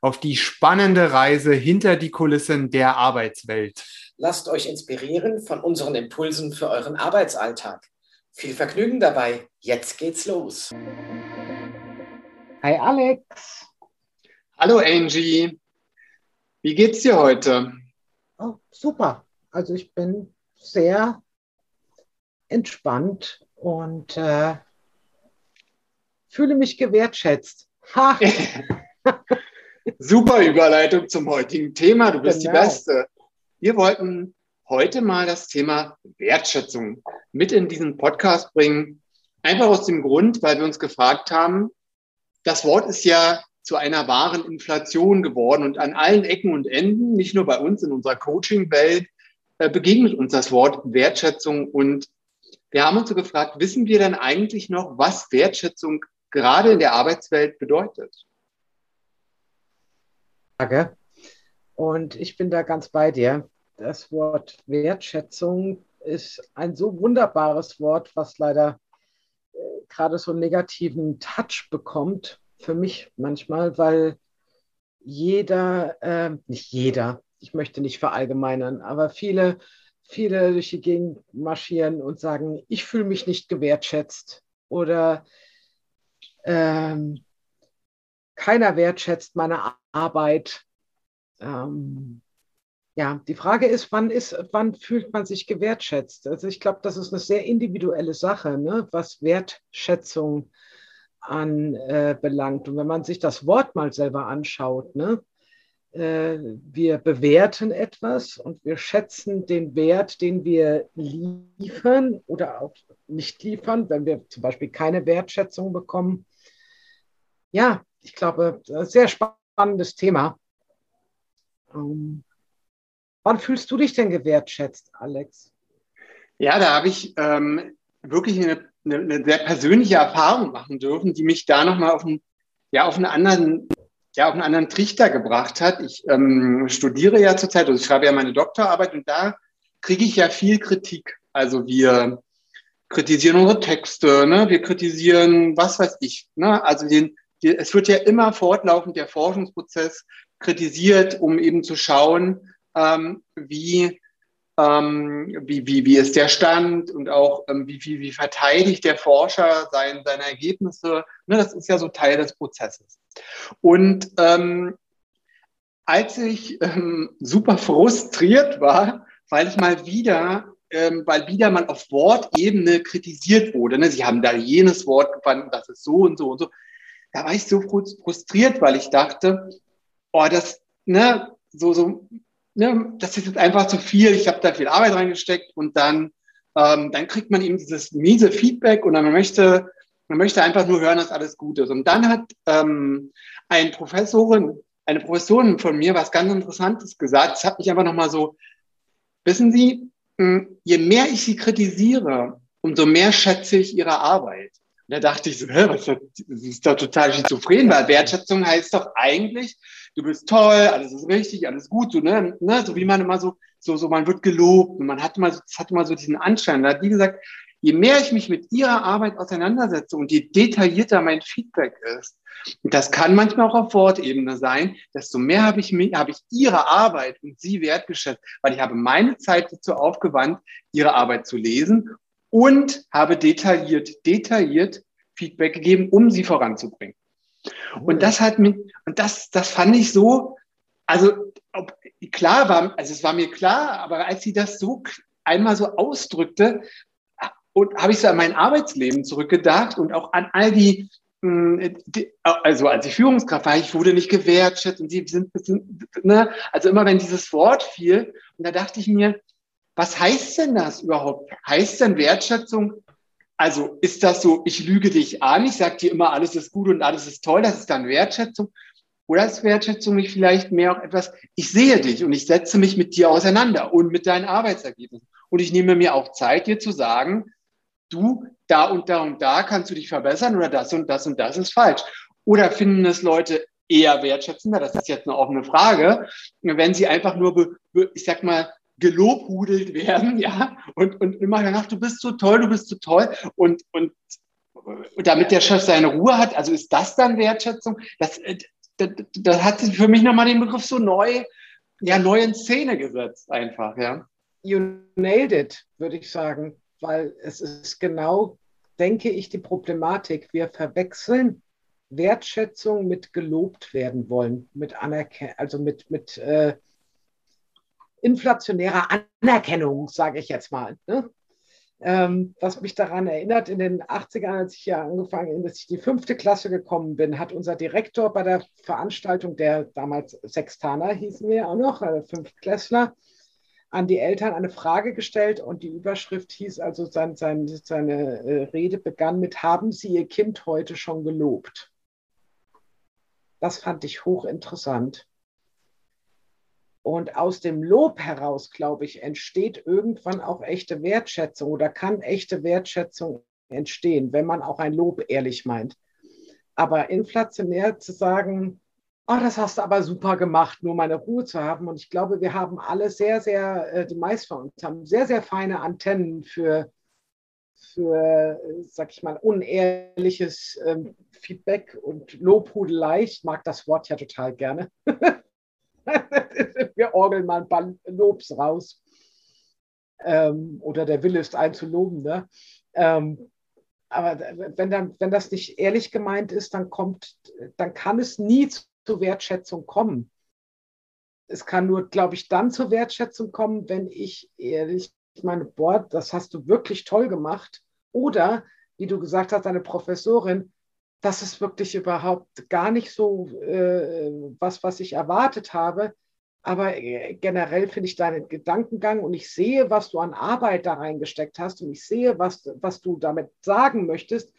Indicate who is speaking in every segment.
Speaker 1: auf die spannende Reise hinter die Kulissen der Arbeitswelt.
Speaker 2: Lasst euch inspirieren von unseren Impulsen für euren Arbeitsalltag. Viel Vergnügen dabei. Jetzt geht's los.
Speaker 3: Hi Alex.
Speaker 1: Hallo Angie. Wie geht's dir heute?
Speaker 3: Oh, super. Also ich bin sehr entspannt und äh, fühle mich gewertschätzt. Ha!
Speaker 1: Super Überleitung zum heutigen Thema. Du bist genau. die Beste. Wir wollten heute mal das Thema Wertschätzung mit in diesen Podcast bringen. Einfach aus dem Grund, weil wir uns gefragt haben, das Wort ist ja zu einer wahren Inflation geworden und an allen Ecken und Enden, nicht nur bei uns in unserer Coaching-Welt, äh, begegnet uns das Wort Wertschätzung. Und wir haben uns so gefragt, wissen wir denn eigentlich noch, was Wertschätzung gerade in der Arbeitswelt bedeutet?
Speaker 3: Frage. Und ich bin da ganz bei dir. Das Wort Wertschätzung ist ein so wunderbares Wort, was leider äh, gerade so einen negativen Touch bekommt, für mich manchmal, weil jeder, äh, nicht jeder, ich möchte nicht verallgemeinern, aber viele, viele durch die Gegend marschieren und sagen, ich fühle mich nicht gewertschätzt oder ähm, keiner wertschätzt meine Arbeit. Ähm, ja, die Frage ist, wann ist, wann fühlt man sich gewertschätzt? Also ich glaube, das ist eine sehr individuelle Sache, ne, was Wertschätzung anbelangt. Äh, und wenn man sich das Wort mal selber anschaut, ne, äh, wir bewerten etwas und wir schätzen den Wert, den wir liefern oder auch nicht liefern, wenn wir zum Beispiel keine Wertschätzung bekommen. Ja, ich glaube, sehr spannendes Thema. Ähm, wann fühlst du dich denn gewertschätzt, Alex?
Speaker 1: Ja, da habe ich ähm, wirklich eine, eine, eine, sehr persönliche Erfahrung machen dürfen, die mich da nochmal auf, einen, ja, auf anderen ja, auf einen anderen Trichter gebracht hat. Ich ähm, studiere ja zurzeit, also ich schreibe ja meine Doktorarbeit und da kriege ich ja viel Kritik. Also wir kritisieren unsere Texte, ne? wir kritisieren, was weiß ich, ne? also den, die, es wird ja immer fortlaufend der Forschungsprozess kritisiert, um eben zu schauen, ähm, wie, ähm, wie, wie, wie ist der Stand und auch ähm, wie, wie, wie verteidigt der Forscher sein, seine Ergebnisse. Ne, das ist ja so Teil des Prozesses. Und ähm, als ich ähm, super frustriert war, weil ich mal wieder ähm, weil wieder mal auf Wortebene kritisiert wurde. Ne? Sie haben da jenes Wort gefunden, das ist so und so und so da war ich so frustriert, weil ich dachte, oh, das, ne, so, so, ne, das ist jetzt einfach zu viel, ich habe da viel Arbeit reingesteckt und dann, ähm, dann kriegt man eben dieses miese Feedback und dann möchte, man möchte einfach nur hören, dass alles gut ist. Und dann hat ähm, ein Professorin, eine Professorin von mir was ganz Interessantes gesagt. Das hat mich einfach nochmal so, wissen Sie, hm, je mehr ich sie kritisiere, umso mehr schätze ich ihre Arbeit. Und da dachte ich so, hä, was das ist doch total schizophren, weil Wertschätzung heißt doch eigentlich, du bist toll, alles ist richtig, alles gut, so, ne, ne, so wie man immer so, so, so, man wird gelobt und man hat immer, das hat immer so diesen Anschein. Da hat die gesagt, je mehr ich mich mit ihrer Arbeit auseinandersetze und je detaillierter mein Feedback ist, und das kann manchmal auch auf Wortebene sein, desto mehr habe ich, habe ich ihre Arbeit und sie wertgeschätzt, weil ich habe meine Zeit dazu aufgewandt, ihre Arbeit zu lesen und habe detailliert, detailliert Feedback gegeben, um sie voranzubringen. Und das hat mir, und das, das fand ich so, also ob, klar war, also es war mir klar, aber als sie das so einmal so ausdrückte, und habe ich so an mein Arbeitsleben zurückgedacht und auch an all die, hm, die, also als ich Führungskraft war, ich wurde nicht gewertschätzt und sie sind, sind ne, also immer wenn dieses Wort fiel, und da dachte ich mir, was heißt denn das überhaupt? Heißt denn Wertschätzung? Also ist das so, ich lüge dich an, ich sage dir immer, alles ist gut und alles ist toll, das ist dann Wertschätzung? Oder ist Wertschätzung nicht vielleicht mehr auch etwas, ich sehe dich und ich setze mich mit dir auseinander und mit deinen Arbeitsergebnissen. Und ich nehme mir auch Zeit, dir zu sagen, du, da und da und da kannst du dich verbessern oder das und das und das ist falsch. Oder finden es Leute eher wertschätzender? Das ist jetzt eine offene Frage. Wenn sie einfach nur, ich sag mal, gelobhudelt werden, ja, und, und immer danach, du bist so toll, du bist so toll und, und damit der Chef seine Ruhe hat, also ist das dann Wertschätzung? Das, äh, das, das hat für mich nochmal den Begriff so neu, ja, neu in Szene gesetzt, einfach, ja.
Speaker 3: You nailed it, würde ich sagen, weil es ist genau, denke ich, die Problematik. Wir verwechseln Wertschätzung mit gelobt werden wollen, mit Anerkennung, also mit, mit äh, inflationärer Anerkennung, sage ich jetzt mal. Ne? Ähm, was mich daran erinnert, in den 80ern, als ich ja angefangen bin, dass ich die fünfte Klasse gekommen bin, hat unser Direktor bei der Veranstaltung, der damals Sextaner hießen wir auch noch, äh, Fünftklässler, an die Eltern eine Frage gestellt und die Überschrift hieß also, sein, sein, seine äh, Rede begann mit, haben Sie Ihr Kind heute schon gelobt? Das fand ich hochinteressant. Und aus dem Lob heraus, glaube ich, entsteht irgendwann auch echte Wertschätzung oder kann echte Wertschätzung entstehen, wenn man auch ein Lob ehrlich meint. Aber inflationär zu sagen, oh, das hast du aber super gemacht, nur meine Ruhe zu haben. Und ich glaube, wir haben alle sehr, sehr, äh, die meisten von uns haben sehr, sehr feine Antennen für, für sag ich mal, unehrliches ähm, Feedback und Lobhudelei. Ich mag das Wort ja total gerne. wir orgeln mal ein paar Lobs raus. Ähm, oder der Wille ist einzuloben. Ne? Ähm, aber wenn, dann, wenn das nicht ehrlich gemeint ist, dann kommt, dann kann es nie zur Wertschätzung kommen. Es kann nur, glaube ich, dann zur Wertschätzung kommen, wenn ich ehrlich meine, boah, das hast du wirklich toll gemacht. Oder, wie du gesagt hast, deine Professorin, das ist wirklich überhaupt gar nicht so äh, was, was ich erwartet habe. Aber äh, generell finde ich deinen Gedankengang und ich sehe, was du an Arbeit da reingesteckt hast und ich sehe, was, was du damit sagen möchtest.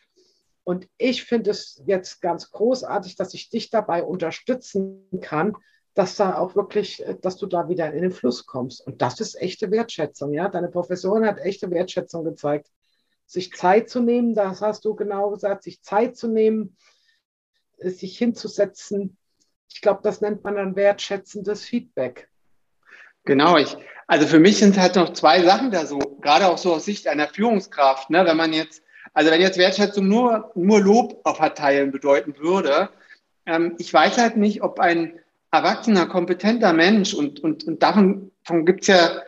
Speaker 3: Und ich finde es jetzt ganz großartig, dass ich dich dabei unterstützen kann, dass da auch wirklich, äh, dass du da wieder in den Fluss kommst. Und das ist echte Wertschätzung. Ja, deine Professorin hat echte Wertschätzung gezeigt sich Zeit zu nehmen, das hast du genau gesagt, sich Zeit zu nehmen, sich hinzusetzen. Ich glaube, das nennt man dann wertschätzendes Feedback.
Speaker 1: Genau, ich, also für mich sind halt noch zwei Sachen da so, gerade auch so aus Sicht einer Führungskraft, ne, wenn man jetzt, also wenn jetzt Wertschätzung nur, nur Lob verteilen bedeuten würde, ähm, ich weiß halt nicht, ob ein erwachsener, kompetenter Mensch und, und, und davon, davon gibt es ja,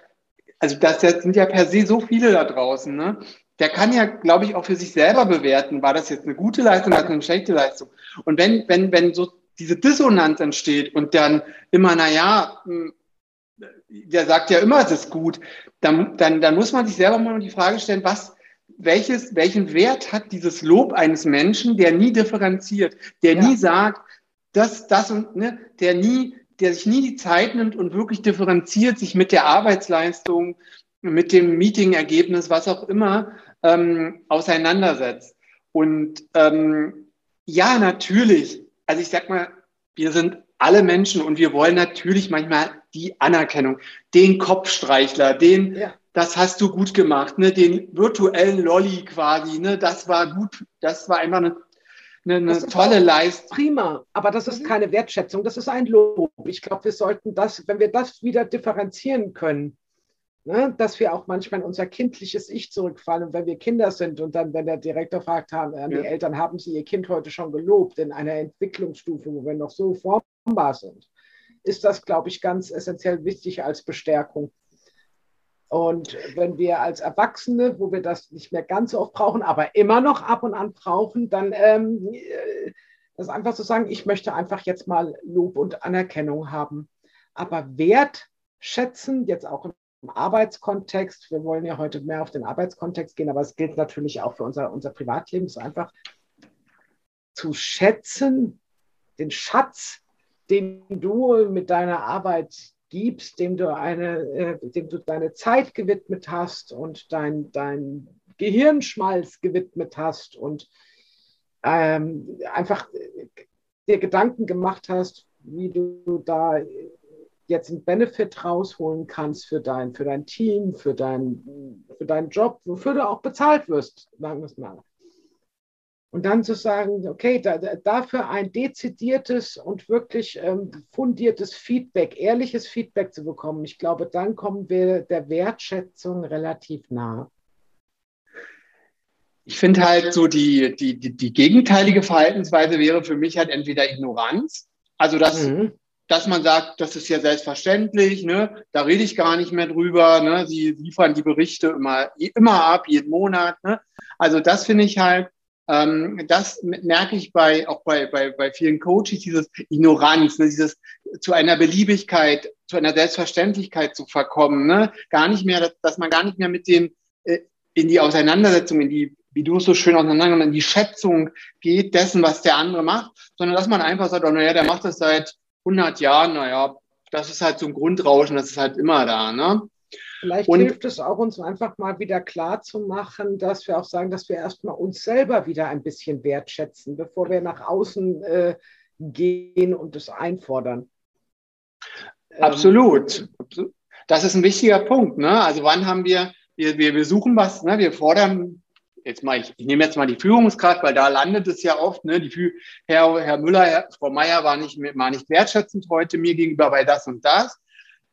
Speaker 1: also das sind ja per se so viele da draußen, ne? Der kann ja, glaube ich, auch für sich selber bewerten, war das jetzt eine gute Leistung oder eine schlechte Leistung. Und wenn, wenn, wenn so diese Dissonanz entsteht und dann immer, na ja, hm, der sagt ja immer, es ist gut, dann, dann, dann muss man sich selber mal die Frage stellen, was, welches, welchen Wert hat dieses Lob eines Menschen, der nie differenziert, der ja. nie sagt, das, das und, ne, der nie, der sich nie die Zeit nimmt und wirklich differenziert, sich mit der Arbeitsleistung, mit dem Meeting-Ergebnis, was auch immer, ähm, auseinandersetzt. Und ähm, ja, natürlich, also ich sag mal, wir sind alle Menschen und wir wollen natürlich manchmal die Anerkennung, den Kopfstreichler, den, ja. das hast du gut gemacht, ne, den virtuellen Lolly quasi, ne, das war gut, das war einfach eine, eine, eine tolle Leistung.
Speaker 3: Prima, aber das ist mhm. keine Wertschätzung, das ist ein Lob. Ich glaube, wir sollten das, wenn wir das wieder differenzieren können, Ne, dass wir auch manchmal in unser kindliches Ich zurückfallen, wenn wir Kinder sind und dann, wenn der Direktor fragt, haben, ja. die Eltern, haben sie ihr Kind heute schon gelobt in einer Entwicklungsstufe, wo wir noch so formbar sind, ist das, glaube ich, ganz essentiell wichtig als Bestärkung. Und wenn wir als Erwachsene, wo wir das nicht mehr ganz so oft brauchen, aber immer noch ab und an brauchen, dann ähm, äh, das einfach zu so sagen, ich möchte einfach jetzt mal Lob und Anerkennung haben. Aber wertschätzen, jetzt auch im Arbeitskontext. Wir wollen ja heute mehr auf den Arbeitskontext gehen, aber es gilt natürlich auch für unser, unser Privatleben. Ist einfach zu schätzen, den Schatz, den du mit deiner Arbeit gibst, dem du, eine, äh, dem du deine Zeit gewidmet hast und dein, dein Gehirnschmalz gewidmet hast und ähm, einfach dir Gedanken gemacht hast, wie du da jetzt einen Benefit rausholen kannst für dein, für dein Team, für, dein, für deinen Job, wofür du auch bezahlt wirst, sagen wir es mal. Und dann zu sagen, okay, da, dafür ein dezidiertes und wirklich ähm, fundiertes Feedback, ehrliches Feedback zu bekommen, ich glaube, dann kommen wir der Wertschätzung relativ nah.
Speaker 1: Ich finde halt so, die, die, die, die, gegenteilige Verhaltensweise wäre für mich halt entweder Ignoranz, also dass, mhm. Dass man sagt, das ist ja selbstverständlich, ne? da rede ich gar nicht mehr drüber, ne? sie liefern die Berichte immer, immer ab, jeden Monat. Ne? Also das finde ich halt, ähm, das merke ich bei, auch bei, bei, bei vielen Coaches, dieses Ignoranz, ne, dieses zu einer Beliebigkeit, zu einer Selbstverständlichkeit zu verkommen, ne? gar nicht mehr, dass, dass man gar nicht mehr mit dem äh, in die Auseinandersetzung, in die, wie du es so schön auseinander, in die Schätzung geht dessen, was der andere macht, sondern dass man einfach sagt, oh, naja, der macht das seit 100 Jahren, naja, das ist halt so ein Grundrauschen, das ist halt immer da, ne?
Speaker 3: Vielleicht und, hilft es auch, uns einfach mal wieder klar zu machen, dass wir auch sagen, dass wir erstmal uns selber wieder ein bisschen wertschätzen, bevor wir nach außen äh, gehen und es einfordern.
Speaker 1: Absolut. Ähm, das ist ein wichtiger Punkt. Ne? Also wann haben wir, wir, wir, wir suchen was, ne? wir fordern, jetzt mal, ich, ich nehme jetzt mal die Führungskraft, weil da landet es ja oft, ne? die, Herr, Herr Müller, Herr, Frau Meier war nicht, war nicht wertschätzend heute mir gegenüber bei das und das.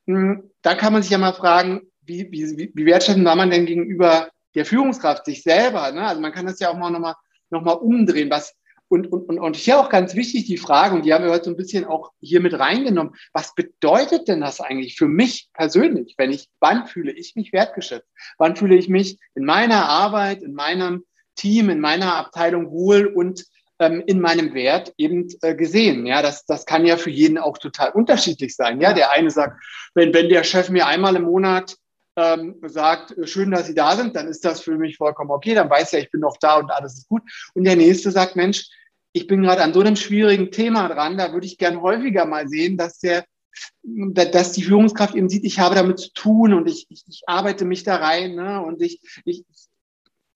Speaker 1: Hm, da kann man sich ja mal fragen, wie, wie, wie wertschätzend war man denn gegenüber der Führungskraft, sich selber? Ne? Also man kann das ja auch mal nochmal noch mal umdrehen. Was, und, und, und, und hier auch ganz wichtig die Frage, und die haben wir heute so ein bisschen auch hier mit reingenommen, was bedeutet denn das eigentlich für mich persönlich, wenn ich, wann fühle ich mich wertgeschätzt? Wann fühle ich mich in meiner Arbeit, in meinem Team, in meiner Abteilung wohl und ähm, in meinem Wert eben äh, gesehen. Ja, das, das kann ja für jeden auch total unterschiedlich sein. Ja, der eine sagt, wenn, wenn der Chef mir einmal im Monat ähm, sagt, äh, schön, dass Sie da sind, dann ist das für mich vollkommen okay, dann weiß er, ich bin noch da und alles ist gut. Und der nächste sagt, Mensch, ich bin gerade an so einem schwierigen Thema dran, da würde ich gern häufiger mal sehen, dass der dass die Führungskraft eben sieht, ich habe damit zu tun und ich, ich, ich arbeite mich da rein ne, und ich, ich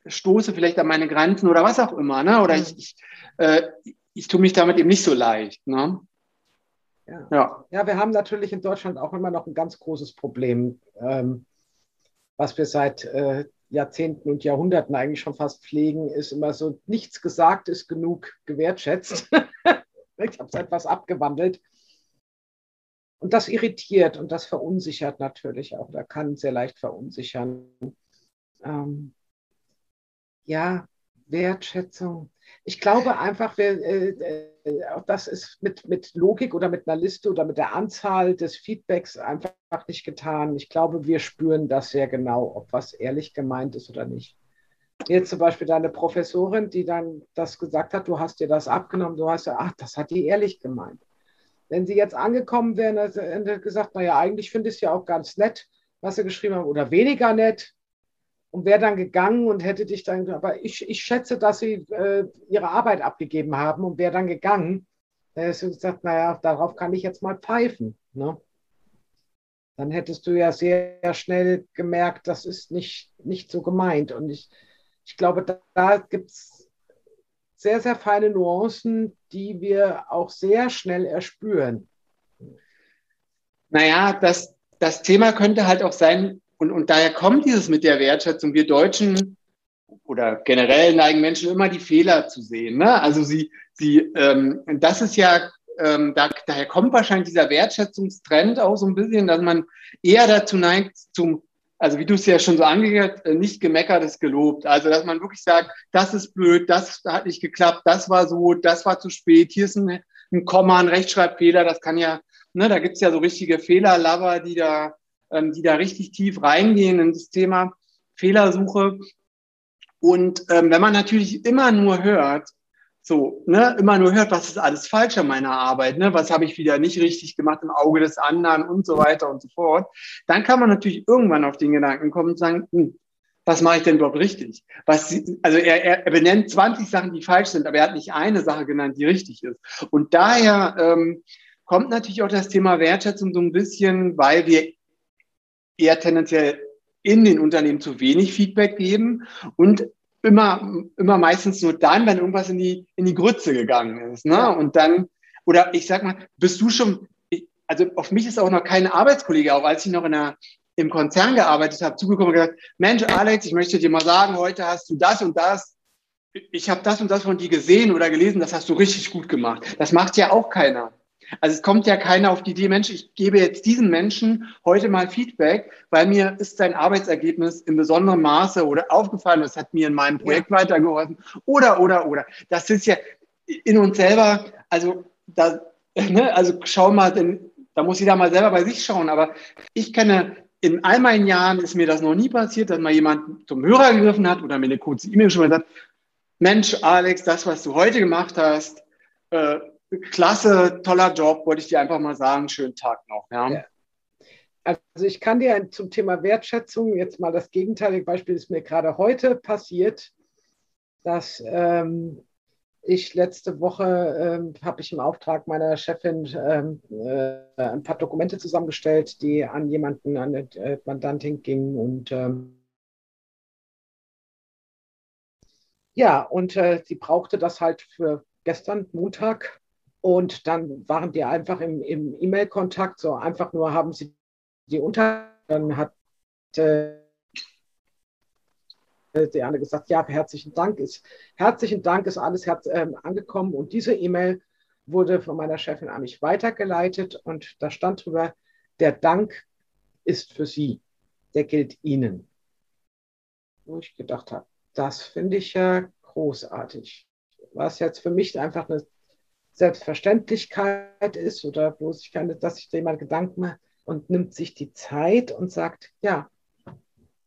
Speaker 1: stoße vielleicht an meine Grenzen oder was auch immer. Ne, oder ich, ich, äh, ich tue mich damit eben nicht so leicht. Ne?
Speaker 3: Ja. ja. Ja. wir haben natürlich in Deutschland auch immer noch ein ganz großes Problem. Ähm, was wir seit äh, Jahrzehnten und Jahrhunderten eigentlich schon fast pflegen, ist immer so, nichts gesagt ist genug gewertschätzt. ich habe es etwas abgewandelt. Und das irritiert und das verunsichert natürlich auch. Da kann sehr leicht verunsichern. Ähm, ja, Wertschätzung. Ich glaube einfach, wir, äh, äh, das ist mit, mit Logik oder mit einer Liste oder mit der Anzahl des Feedbacks einfach nicht getan. Ich glaube, wir spüren das sehr genau, ob was ehrlich gemeint ist oder nicht. Jetzt zum Beispiel deine Professorin, die dann das gesagt hat, du hast dir das abgenommen, du hast ja, ach, das hat die ehrlich gemeint. Wenn sie jetzt angekommen wären und gesagt, naja, eigentlich finde ich es ja auch ganz nett, was sie geschrieben haben, oder weniger nett, und wäre dann gegangen und hätte dich dann, aber ich, ich schätze, dass sie äh, ihre Arbeit abgegeben haben und wäre dann gegangen. Da hättest du gesagt, naja, darauf kann ich jetzt mal pfeifen. Ne? Dann hättest du ja sehr schnell gemerkt, das ist nicht, nicht so gemeint. Und ich, ich glaube, da, da gibt es sehr, sehr feine Nuancen, die wir auch sehr schnell erspüren.
Speaker 1: Naja, das, das Thema könnte halt auch sein, und, und daher kommt dieses mit der Wertschätzung. Wir Deutschen oder generell neigen Menschen immer die Fehler zu sehen. Ne? Also sie, sie, ähm, das ist ja, ähm, da, daher kommt wahrscheinlich dieser Wertschätzungstrend auch so ein bisschen, dass man eher dazu neigt, zum, also wie du es ja schon so angehört, äh, nicht gemeckert ist gelobt. Also dass man wirklich sagt, das ist blöd, das hat nicht geklappt, das war so, das war zu spät, hier ist ein, ein Komma, ein Rechtschreibfehler, das kann ja, ne, da gibt's ja so richtige Fehlerlover, die da ähm, die da richtig tief reingehen in das Thema Fehlersuche. Und ähm, wenn man natürlich immer nur hört, so, ne, immer nur hört, was ist alles falsch an meiner Arbeit, ne, was habe ich wieder nicht richtig gemacht im Auge des anderen und so weiter und so fort, dann kann man natürlich irgendwann auf den Gedanken kommen und sagen, hm, was mache ich denn überhaupt richtig? Was, also er, er benennt 20 Sachen, die falsch sind, aber er hat nicht eine Sache genannt, die richtig ist. Und daher ähm, kommt natürlich auch das Thema Wertschätzung so ein bisschen, weil wir eher tendenziell in den Unternehmen zu wenig Feedback geben und immer, immer meistens nur dann, wenn irgendwas in die, in die Grütze gegangen ist. Ne? Und dann oder ich sag mal, bist du schon, also auf mich ist auch noch kein Arbeitskollege, auch als ich noch in einer, im Konzern gearbeitet habe, zugekommen und gesagt, Mensch, Alex, ich möchte dir mal sagen, heute hast du das und das. Ich habe das und das von dir gesehen oder gelesen, das hast du richtig gut gemacht. Das macht ja auch keiner. Also es kommt ja keiner auf die Idee, Mensch, ich gebe jetzt diesen Menschen heute mal Feedback, weil mir ist sein Arbeitsergebnis in besonderem Maße oder aufgefallen, das hat mir in meinem Projekt ja. weitergeholfen oder, oder, oder. Das ist ja in uns selber, also da, ne, also schau mal, denn, da muss jeder mal selber bei sich schauen, aber ich kenne in all meinen Jahren ist mir das noch nie passiert, dass mal jemand zum Hörer gegriffen hat oder mir eine kurze E-Mail geschrieben hat, Mensch, Alex, das, was du heute gemacht hast, äh, klasse, toller Job, wollte ich dir einfach mal sagen. Schönen Tag noch. Ja. ja.
Speaker 3: Also ich kann dir zum Thema Wertschätzung jetzt mal das gegenteilige Beispiel ist mir gerade heute passiert, dass ähm, ich letzte Woche ähm, habe ich im Auftrag meiner Chefin ähm, äh, ein paar Dokumente zusammengestellt, die an jemanden, an eine äh, Mandantin gingen und ähm, ja, und äh, sie brauchte das halt für gestern, Montag. Und dann waren die einfach im, im E-Mail-Kontakt, so einfach nur haben sie die unter, dann hat äh, die Anne gesagt, ja, herzlichen Dank ist, herzlichen Dank ist alles herz, äh, angekommen und diese E-Mail wurde von meiner Chefin an mich weitergeleitet und da stand drüber, der Dank ist für Sie, der gilt Ihnen. Wo ich gedacht habe, das finde ich ja großartig. Was jetzt für mich einfach eine Selbstverständlichkeit ist oder wo sich keine, dass sich jemand Gedanken macht und nimmt sich die Zeit und sagt, ja,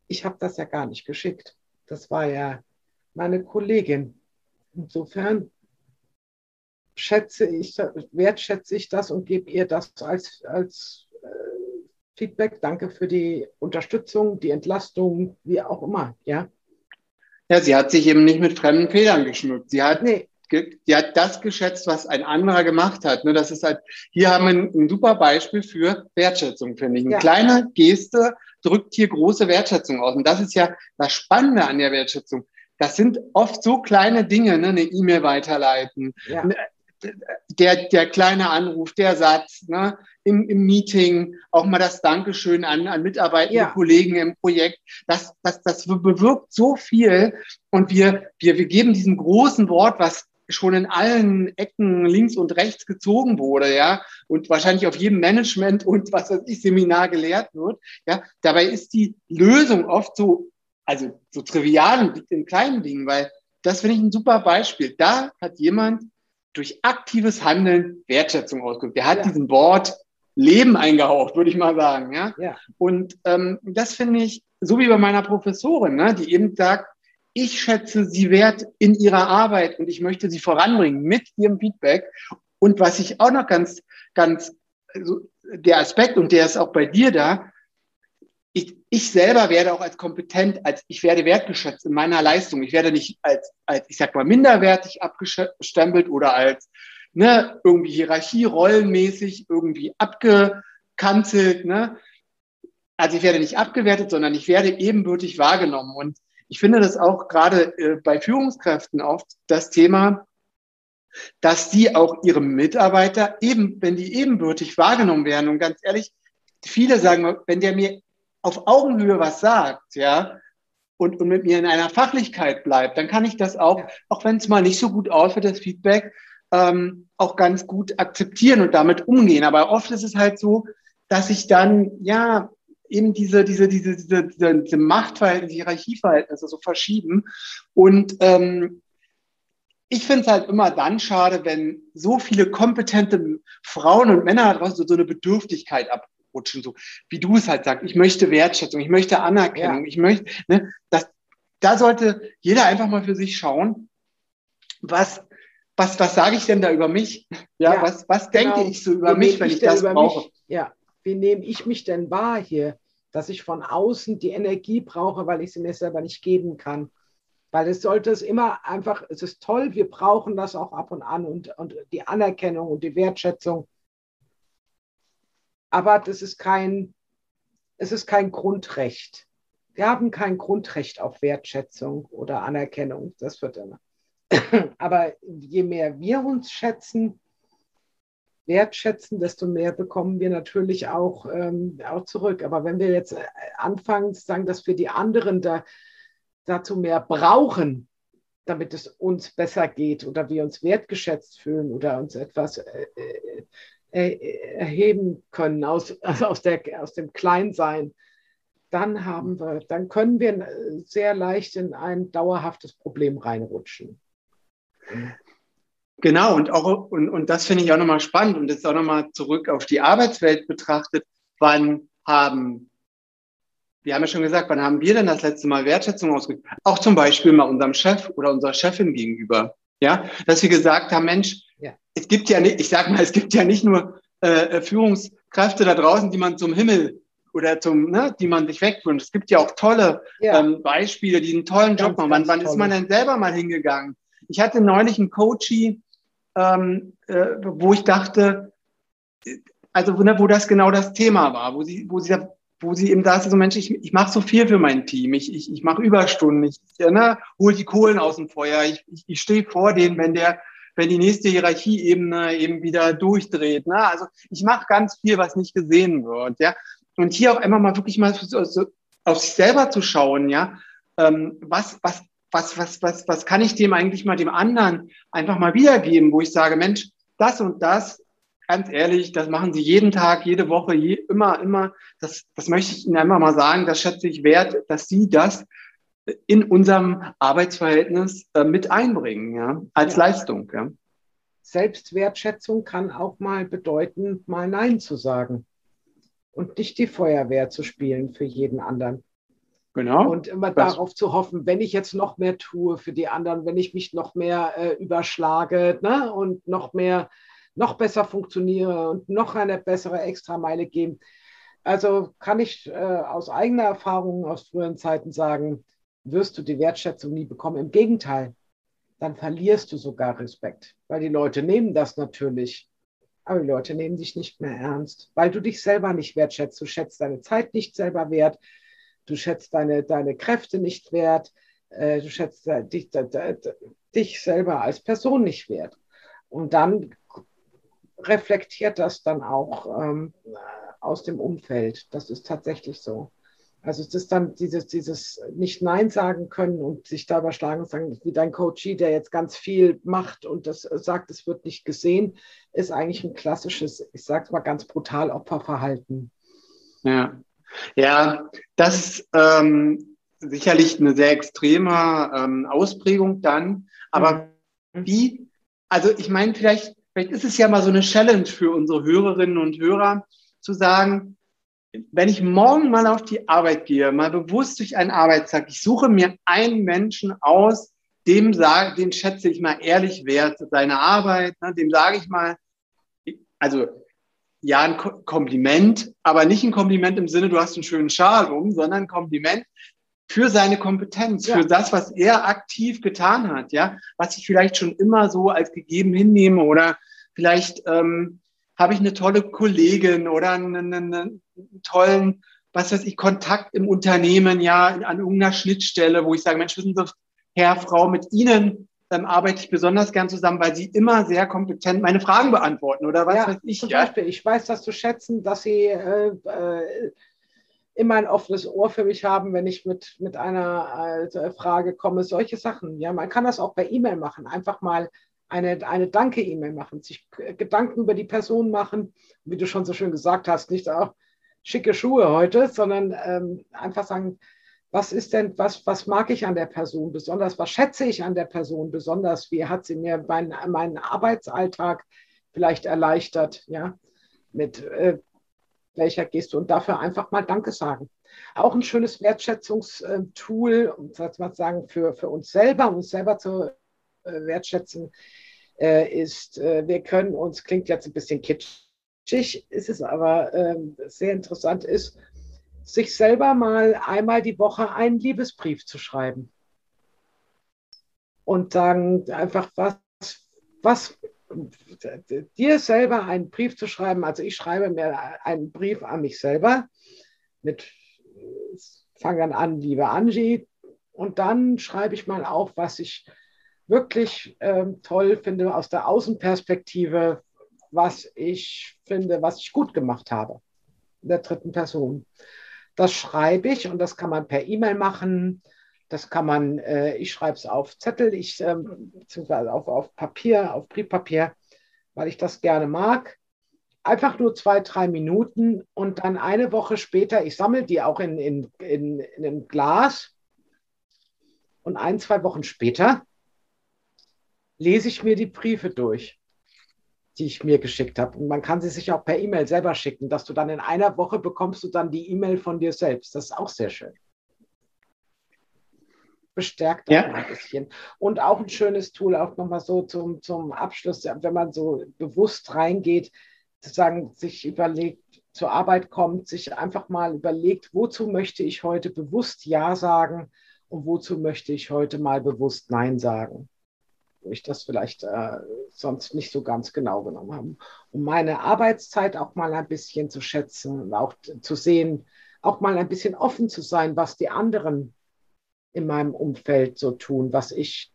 Speaker 3: ich habe das ja gar nicht geschickt. Das war ja meine Kollegin. Insofern schätze ich, wertschätze ich das und gebe ihr das als, als äh, Feedback. Danke für die Unterstützung, die Entlastung, wie auch immer. Ja,
Speaker 1: ja sie hat sich eben nicht mit fremden Federn geschmückt. Sie hat nee die hat das geschätzt, was ein anderer gemacht hat. Ne, das ist halt, hier haben wir ein, ein super Beispiel für Wertschätzung, finde ich. Eine ja. kleine Geste drückt hier große Wertschätzung aus. Und das ist ja das Spannende an der Wertschätzung. Das sind oft so kleine Dinge, ne, eine E-Mail weiterleiten, ja. Ne, der, der kleine Anruf, der Satz, ne, im, im Meeting, auch mal das Dankeschön an, an mitarbeitende ja. Kollegen im Projekt. Das, das, das bewirkt so viel. Und wir, wir, wir geben diesem großen Wort, was schon in allen Ecken links und rechts gezogen wurde, ja, und wahrscheinlich auf jedem Management und was weiß ich Seminar gelehrt wird, ja, dabei ist die Lösung oft so, also so trivial und liegt in kleinen Dingen, weil das finde ich ein super Beispiel. Da hat jemand durch aktives Handeln Wertschätzung ausgedrückt. Der hat ja. diesem Wort Leben eingehaucht, würde ich mal sagen, ja. ja. Und ähm, das finde ich, so wie bei meiner Professorin, ne, die eben sagt, ich schätze sie wert in ihrer Arbeit und ich möchte sie voranbringen mit ihrem Feedback. Und was ich auch noch ganz, ganz, also der Aspekt, und der ist auch bei dir da, ich, ich selber werde auch als kompetent, als ich werde wertgeschätzt in meiner Leistung. Ich werde nicht als, als ich sag mal, minderwertig abgestempelt oder als ne, irgendwie Hierarchie, rollenmäßig irgendwie abgekanzelt. Ne? Also ich werde nicht abgewertet, sondern ich werde ebenbürtig wahrgenommen. Und ich finde das auch gerade äh, bei Führungskräften oft das Thema, dass die auch ihre Mitarbeiter eben, wenn die ebenbürtig wahrgenommen werden und ganz ehrlich, viele sagen, wenn der mir auf Augenhöhe was sagt, ja, und, und mit mir in einer Fachlichkeit bleibt, dann kann ich das auch, auch wenn es mal nicht so gut aussieht, das Feedback, ähm, auch ganz gut akzeptieren und damit umgehen. Aber oft ist es halt so, dass ich dann, ja, eben diese, diese, diese, diese, diese, Machtverhältnisse, Hierarchieverhältnisse so verschieben. Und ähm, ich finde es halt immer dann schade, wenn so viele kompetente Frauen und Männer draußen so eine Bedürftigkeit abrutschen, so wie du es halt sagst. Ich möchte Wertschätzung, ich möchte Anerkennung, ja. ich möchte, ne, das, da sollte jeder einfach mal für sich schauen, was, was, was sage ich denn da über mich? Ja, ja was, was genau. denke ich so über Wie mich, wenn ich, ich das brauche?
Speaker 3: Mich? Ja, wie nehme ich mich denn wahr hier, dass ich von außen die Energie brauche, weil ich sie mir selber nicht geben kann. Weil es sollte es immer einfach, es ist toll, wir brauchen das auch ab und an und, und die Anerkennung und die Wertschätzung. Aber das ist kein, es ist kein Grundrecht. Wir haben kein Grundrecht auf Wertschätzung oder Anerkennung. Das wird immer. Aber je mehr wir uns schätzen, wertschätzen, desto mehr bekommen wir natürlich auch, ähm, auch zurück. Aber wenn wir jetzt äh, anfangen zu sagen, dass wir die anderen da, dazu mehr brauchen, damit es uns besser geht oder wir uns wertgeschätzt fühlen oder uns etwas äh, äh, äh erheben können aus, also aus, der, aus dem Kleinsein, dann haben wir, dann können wir sehr leicht in ein dauerhaftes Problem reinrutschen.
Speaker 1: Genau, und auch, und, und das finde ich auch nochmal spannend und jetzt auch nochmal zurück auf die Arbeitswelt betrachtet. Wann haben, wir haben ja schon gesagt, wann haben wir denn das letzte Mal Wertschätzung ausgedrückt? Auch zum Beispiel mal unserem Chef oder unserer Chefin gegenüber. Ja, dass wir gesagt haben, Mensch, ja. es gibt ja nicht, ich sag mal, es gibt ja nicht nur äh, Führungskräfte da draußen, die man zum Himmel oder zum, ne, die man sich wegwünscht. Es gibt ja auch tolle ja. Ähm, Beispiele, die einen tollen ganz, Job machen. Wann, wann ist man denn selber mal hingegangen? Ich hatte neulich einen Coachie, ähm, äh, wo ich dachte, also ne, wo das genau das Thema war, wo sie, wo sie, wo sie eben sagte, so Mensch, ich, ich mache so viel für mein Team, ich, ich, ich mache Überstunden, ich ne, hole die Kohlen aus dem Feuer, ich, ich, ich stehe vor denen, wenn der, wenn die nächste Hierarchieebene eben wieder durchdreht. Ne? Also ich mache ganz viel, was nicht gesehen wird. Ja? Und hier auch einmal mal wirklich mal so, so auf sich selber zu schauen, ja, ähm, was, was was, was, was, was kann ich dem eigentlich mal dem anderen einfach mal wiedergeben, wo ich sage, Mensch, das und das, ganz ehrlich, das machen sie jeden Tag, jede Woche, je, immer, immer. Das, das möchte ich Ihnen einfach mal sagen, das schätze ich wert, dass Sie das in unserem Arbeitsverhältnis äh, mit einbringen, ja, als ja. Leistung. Ja.
Speaker 3: Selbstwertschätzung kann auch mal bedeuten, mal Nein zu sagen und nicht die Feuerwehr zu spielen für jeden anderen. Genau. Und immer Was? darauf zu hoffen, wenn ich jetzt noch mehr tue für die anderen, wenn ich mich noch mehr äh, überschlage ne, und noch mehr, noch besser funktioniere und noch eine bessere Extrameile geben. Also kann ich äh, aus eigener Erfahrung aus früheren Zeiten sagen, wirst du die Wertschätzung nie bekommen. Im Gegenteil, dann verlierst du sogar Respekt, weil die Leute nehmen das natürlich. Aber die Leute nehmen dich nicht mehr ernst, weil du dich selber nicht wertschätzt. Du schätzt deine Zeit nicht selber wert du schätzt deine, deine Kräfte nicht wert, äh, du schätzt äh, dich, dich selber als Person nicht wert. Und dann reflektiert das dann auch ähm, aus dem Umfeld. Das ist tatsächlich so. Also es ist dann dieses, dieses nicht Nein sagen können und sich da überschlagen und sagen, wie dein Coachie, der jetzt ganz viel macht und das sagt, es wird nicht gesehen, ist eigentlich ein klassisches, ich sage es mal ganz brutal, Opferverhalten.
Speaker 1: Ja, ja, das ist ähm, sicherlich eine sehr extreme ähm, Ausprägung dann. Aber mhm. wie, also ich meine, vielleicht, vielleicht ist es ja mal so eine Challenge für unsere Hörerinnen und Hörer zu sagen, wenn ich morgen mal auf die Arbeit gehe, mal bewusst durch einen Arbeitstag, ich suche mir einen Menschen aus, dem sage, den schätze ich mal ehrlich wert, seine Arbeit, ne, dem sage ich mal, also ja ein Kompliment, aber nicht ein Kompliment im Sinne, du hast einen schönen Schal um, sondern ein Kompliment für seine Kompetenz, ja. für das, was er aktiv getan hat, ja, was ich vielleicht schon immer so als gegeben hinnehme oder vielleicht ähm, habe ich eine tolle Kollegin oder einen, einen, einen, tollen, was weiß ich, Kontakt im Unternehmen, ja, an irgendeiner Schnittstelle, wo ich sage, Mensch, wissen Sie, Herr, Frau, mit Ihnen ähm, arbeite ich besonders gern zusammen, weil sie immer sehr kompetent meine Fragen beantworten oder was ja, weiß ich.
Speaker 3: Zum ja? Beispiel, ich weiß das zu schätzen, dass sie äh, äh, immer ein offenes Ohr für mich haben, wenn ich mit, mit einer äh, Frage komme. Solche Sachen. Ja, man kann das auch per E-Mail machen. Einfach mal eine, eine Danke-E-Mail machen, sich Gedanken über die Person machen, wie du schon so schön gesagt hast, nicht auch schicke Schuhe heute, sondern ähm, einfach sagen, was ist denn, was, was mag ich an der Person besonders, was schätze ich an der Person besonders, wie hat sie mir meinen, meinen Arbeitsalltag vielleicht erleichtert, ja, mit äh, welcher Geste und dafür einfach mal Danke sagen. Auch ein schönes Wertschätzungstool, um sagen, für, für uns selber, uns selber zu äh, wertschätzen, äh, ist, äh, wir können uns, klingt jetzt ein bisschen kitschig, ist es aber ähm, sehr interessant, ist, sich selber mal einmal die Woche einen Liebesbrief zu schreiben. Und sagen einfach, was, was dir selber einen Brief zu schreiben. Also ich schreibe mir einen Brief an mich selber mit, fange dann an, liebe Angie, und dann schreibe ich mal auf, was ich wirklich ähm, toll finde aus der Außenperspektive, was ich finde, was ich gut gemacht habe. In der dritten Person. Das schreibe ich und das kann man per E-Mail machen. Das kann man, äh, ich schreibe es auf Zettel, ich, ähm, beziehungsweise auf, auf Papier, auf Briefpapier, weil ich das gerne mag. Einfach nur zwei, drei Minuten und dann eine Woche später, ich sammle die auch in, in, in, in ein Glas und ein, zwei Wochen später lese ich mir die Briefe durch, die ich mir geschickt habe. Und man kann sie sich auch per E-Mail selber schicken, dass du dann in einer Woche bekommst du dann die E-Mail von dir selbst. Das ist auch sehr schön bestärkt ja. ein bisschen. Und auch ein schönes Tool, auch nochmal so zum, zum Abschluss, wenn man so bewusst reingeht, sozusagen sich überlegt, zur Arbeit kommt, sich einfach mal überlegt, wozu möchte ich heute bewusst Ja sagen und wozu möchte ich heute mal bewusst Nein sagen. Wo ich das vielleicht äh, sonst nicht so ganz genau genommen habe. Um meine Arbeitszeit auch mal ein bisschen zu schätzen und auch zu sehen, auch mal ein bisschen offen zu sein, was die anderen in meinem Umfeld so tun, was ich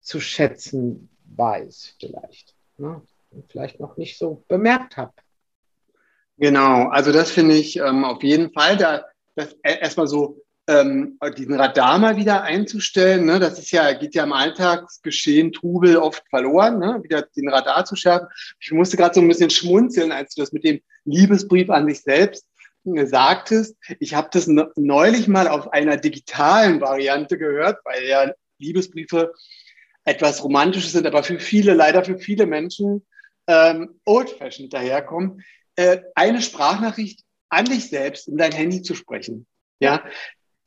Speaker 3: zu schätzen weiß vielleicht. Ne? Und vielleicht noch nicht so bemerkt habe.
Speaker 1: Genau, also das finde ich ähm, auf jeden Fall, da das e, erstmal so ähm, diesen Radar mal wieder einzustellen. Ne? Das ist ja, geht ja im Alltagsgeschehen Trubel oft verloren, ne? wieder den Radar zu schärfen. Ich musste gerade so ein bisschen schmunzeln, als du das mit dem Liebesbrief an sich selbst sagtest, ich habe das neulich mal auf einer digitalen Variante gehört, weil ja Liebesbriefe etwas Romantisches sind, aber für viele, leider für viele Menschen ähm, old-fashioned daherkommen, äh, eine Sprachnachricht an dich selbst in dein Handy zu sprechen. Ja,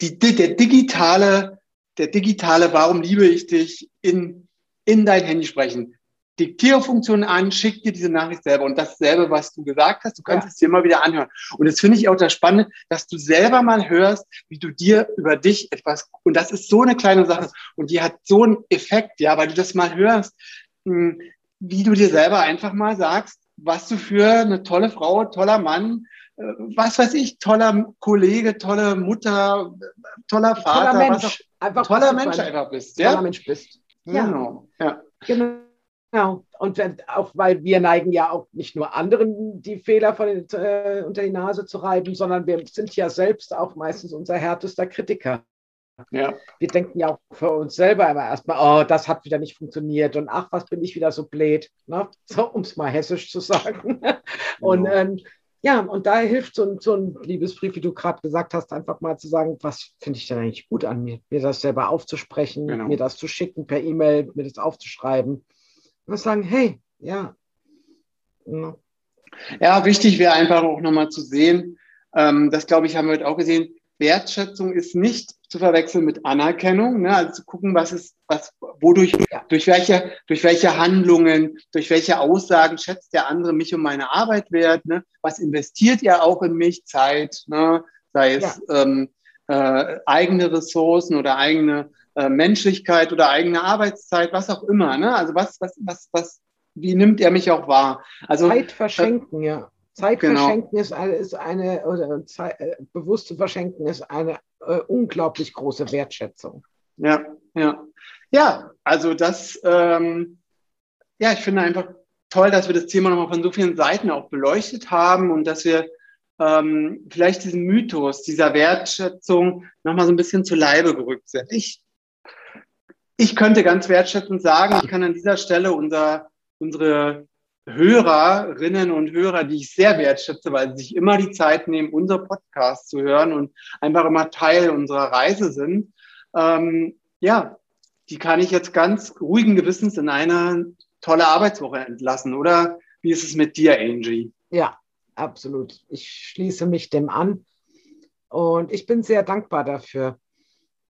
Speaker 1: die, die, der digitale, der digitale, warum liebe ich dich in, in dein Handy sprechen. Diktierfunktion an, schick dir diese Nachricht selber und dasselbe, was du gesagt hast, du kannst ja. es dir immer wieder anhören. Und das finde ich auch das Spannende, dass du selber mal hörst, wie du dir über dich etwas, und das ist so eine kleine Sache und die hat so einen Effekt, ja, weil du das mal hörst, hm, wie du dir selber einfach mal sagst, was du für eine tolle Frau, toller Mann, was weiß ich, toller Kollege, tolle Mutter, toller Vater,
Speaker 3: toller Mensch,
Speaker 1: auch, einfach toller Mensch einfach bist.
Speaker 3: Toller ja? Mensch bist.
Speaker 1: Ja. Genau. Ja.
Speaker 3: Genau. Genau. Und wenn, auch weil wir neigen ja auch nicht nur anderen die Fehler von, äh, unter die Nase zu reiben, sondern wir sind ja selbst auch meistens unser härtester Kritiker. Ja. Wir denken ja auch für uns selber immer erstmal, oh, das hat wieder nicht funktioniert und ach, was bin ich wieder so blöd, ne? so, um es mal hessisch zu sagen. und ja. Ähm, ja, und da hilft so ein, so ein Liebesbrief, wie du gerade gesagt hast, einfach mal zu sagen, was finde ich denn eigentlich gut an mir, mir das selber aufzusprechen, genau. mir das zu schicken per E-Mail, mir das aufzuschreiben und sagen, hey, ja.
Speaker 1: Ja, wichtig wäre einfach auch nochmal zu sehen, ähm, das glaube ich, haben wir heute auch gesehen, Wertschätzung ist nicht zu verwechseln mit Anerkennung, ne? also zu gucken, was ist, was, wodurch, durch welche, durch welche Handlungen, durch welche Aussagen schätzt der andere mich und meine Arbeit wert, ne? was investiert er auch in mich, Zeit, ne? sei es ja. ähm, äh, eigene Ressourcen oder eigene äh, Menschlichkeit oder eigene Arbeitszeit, was auch immer. Ne? Also was, was, was, was, wie nimmt er mich auch wahr? Also
Speaker 3: Zeit verschenken, äh, ja. Zeit genau. verschenken ist eine, ist eine oder Zeit, äh, bewusste verschenken ist eine äh, unglaublich große Wertschätzung.
Speaker 1: Ja, ja. Ja, also das, ähm, ja, ich finde einfach toll, dass wir das Thema nochmal von so vielen Seiten auch beleuchtet haben und dass wir ähm, vielleicht diesen Mythos dieser Wertschätzung nochmal so ein bisschen zu Leibe gerückt sind. Ich ich könnte ganz wertschätzend sagen, ich kann an dieser Stelle unser, unsere Hörerinnen und Hörer, die ich sehr wertschätze, weil sie sich immer die Zeit nehmen, unser Podcast zu hören und einfach immer Teil unserer Reise sind. Ähm, ja, die kann ich jetzt ganz ruhigen Gewissens in eine tolle Arbeitswoche entlassen. Oder wie ist es mit dir, Angie?
Speaker 3: Ja, absolut. Ich schließe mich dem an und ich bin sehr dankbar dafür.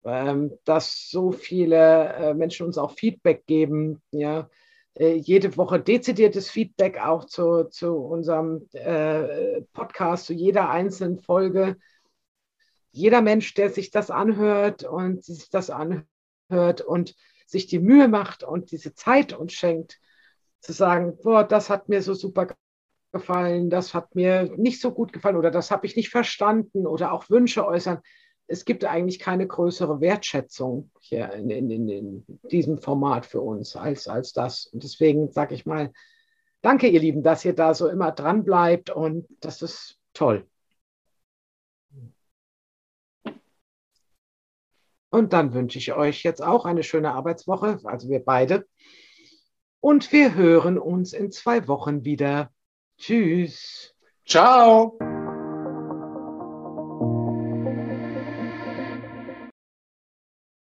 Speaker 3: Ähm, dass so viele äh, Menschen uns auch Feedback geben. Ja, äh, jede Woche dezidiertes Feedback auch zu, zu unserem äh, Podcast, zu jeder einzelnen Folge. Jeder Mensch, der sich das anhört und sich das anhört und sich die Mühe macht und diese Zeit uns schenkt, zu sagen, boah, das hat mir so super gefallen, das hat mir nicht so gut gefallen oder das habe ich nicht verstanden oder auch Wünsche äußern es gibt eigentlich keine größere Wertschätzung hier in, in, in, in diesem Format für uns als, als das. Und deswegen sage ich mal, Danke, ihr Lieben, dass ihr da so immer dran bleibt und das ist toll. Und dann wünsche ich euch jetzt auch eine schöne Arbeitswoche, also wir beide. Und wir hören uns in zwei Wochen wieder. Tschüss.
Speaker 1: Ciao.